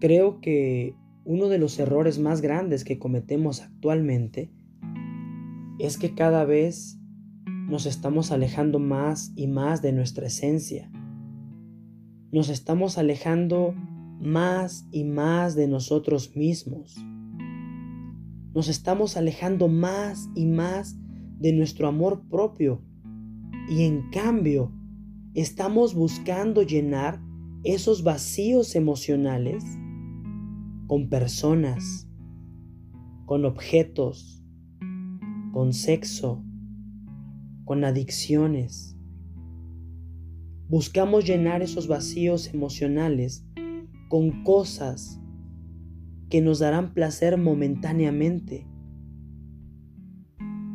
Creo que uno de los errores más grandes que cometemos actualmente es que cada vez nos estamos alejando más y más de nuestra esencia. Nos estamos alejando más y más de nosotros mismos. Nos estamos alejando más y más de nuestro amor propio. Y en cambio, estamos buscando llenar esos vacíos emocionales con personas, con objetos, con sexo, con adicciones. Buscamos llenar esos vacíos emocionales con cosas que nos darán placer momentáneamente,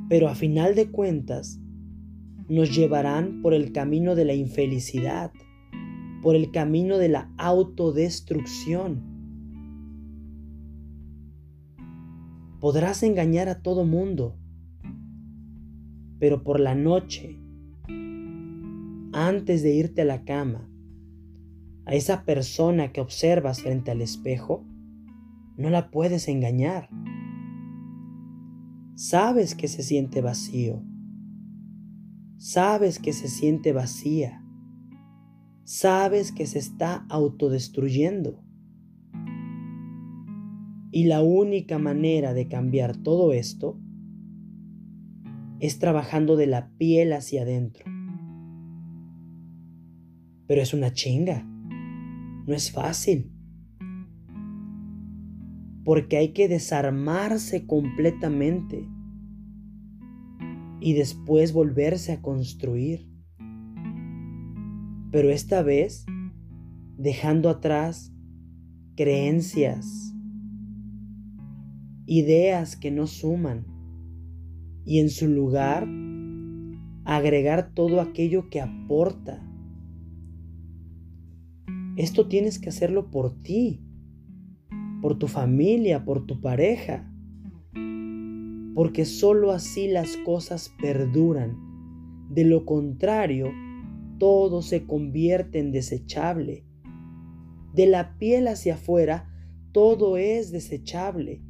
pero a final de cuentas nos llevarán por el camino de la infelicidad, por el camino de la autodestrucción Podrás engañar a todo mundo, pero por la noche, antes de irte a la cama, a esa persona que observas frente al espejo, no la puedes engañar. Sabes que se siente vacío. Sabes que se siente vacía. Sabes que se está autodestruyendo. Y la única manera de cambiar todo esto es trabajando de la piel hacia adentro. Pero es una chinga. No es fácil. Porque hay que desarmarse completamente y después volverse a construir. Pero esta vez dejando atrás creencias, ideas que no suman y en su lugar agregar todo aquello que aporta. Esto tienes que hacerlo por ti, por tu familia, por tu pareja, porque sólo así las cosas perduran. De lo contrario, todo se convierte en desechable. De la piel hacia afuera, todo es desechable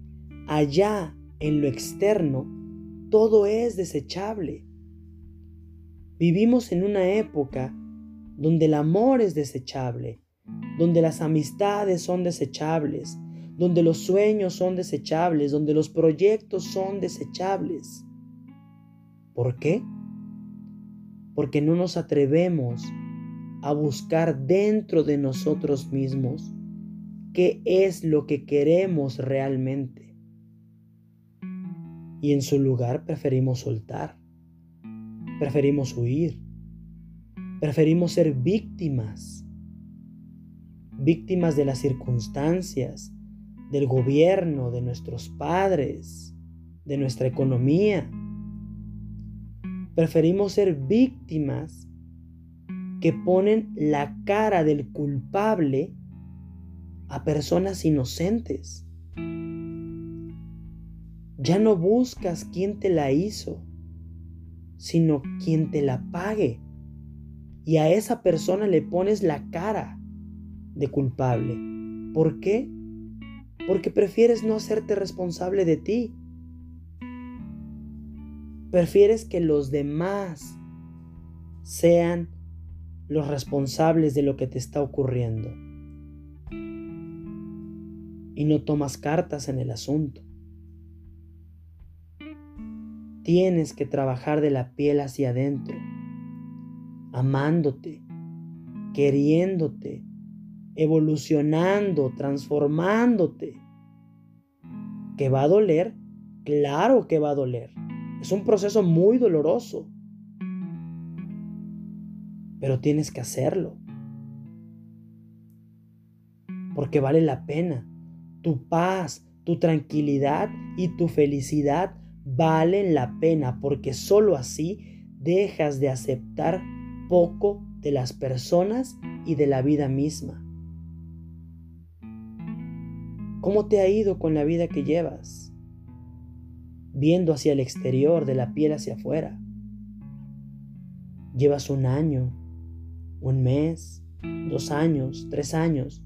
allá en lo externo, todo es desechable. Vivimos en una época donde el amor es desechable, donde las amistades son desechables, donde los sueños son desechables, donde los proyectos son desechables. ¿Por qué? Porque no nos atrevemos a buscar dentro de nosotros mismos qué es lo que queremos realmente y en su lugar preferimos soltar, preferimos huir, preferimos ser víctimas, víctimas de las circunstancias, del gobierno, de nuestros padres, de nuestra economía. Preferimos ser víctimas que ponen la cara del culpable a personas inocentes. Ya no buscas quién te la hizo, sino quien te la pague. Y a esa persona le pones la cara de culpable. ¿Por qué? Porque prefieres no hacerte responsable de ti. Prefieres que los demás sean los responsables de lo que te está ocurriendo. Y no tomas cartas en el asunto. Tienes que trabajar de la piel hacia adentro, amándote, queriéndote, evolucionando, transformándote. ¿Que va a doler? Claro que va a doler. Es un proceso muy doloroso. Pero tienes que hacerlo. Porque vale la pena. Tu paz, tu tranquilidad y tu felicidad valen la pena porque sólo así dejas de aceptar poco de las personas y de la vida misma. ¿Cómo te ha ido con la vida que llevas? Viendo hacia el exterior, de la piel hacia afuera. Llevas un año, un mes, dos años, tres años,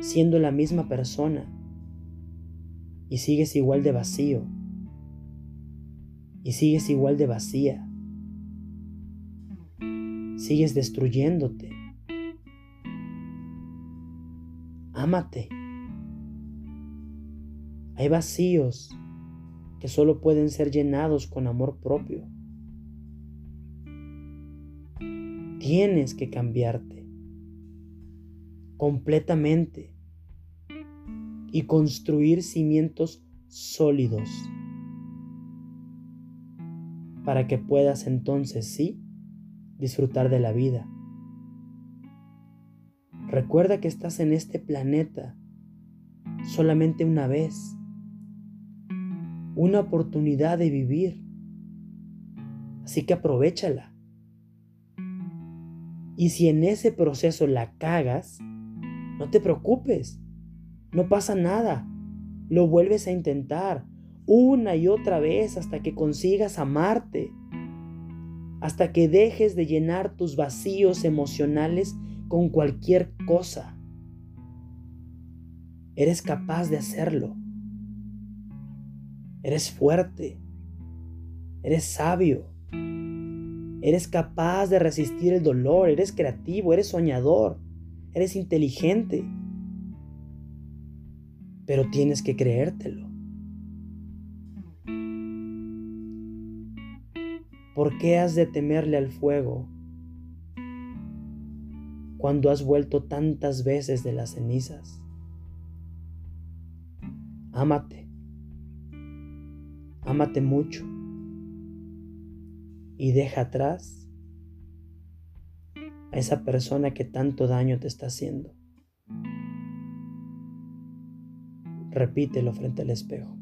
siendo la misma persona y sigues igual de vacío y sigues igual de vacía. Sigues destruyéndote. Ámate. Hay vacíos que solo pueden ser llenados con amor propio. Tienes que cambiarte completamente y construir cimientos sólidos para que puedas entonces sí disfrutar de la vida. Recuerda que estás en este planeta solamente una vez, una oportunidad de vivir, así que aprovechala. Y si en ese proceso la cagas, no te preocupes, no pasa nada, lo vuelves a intentar una y otra vez hasta que consigas amarte, hasta que dejes de llenar tus vacíos emocionales con cualquier cosa. Eres capaz de hacerlo. Eres fuerte. Eres sabio. Eres capaz de resistir el dolor. Eres creativo. Eres soñador. Eres inteligente. Pero tienes que creértelo. ¿Por qué has de temerle al fuego cuando has vuelto tantas veces de las cenizas? Ámate, ámate mucho y deja atrás a esa persona que tanto daño te está haciendo. Repítelo frente al espejo.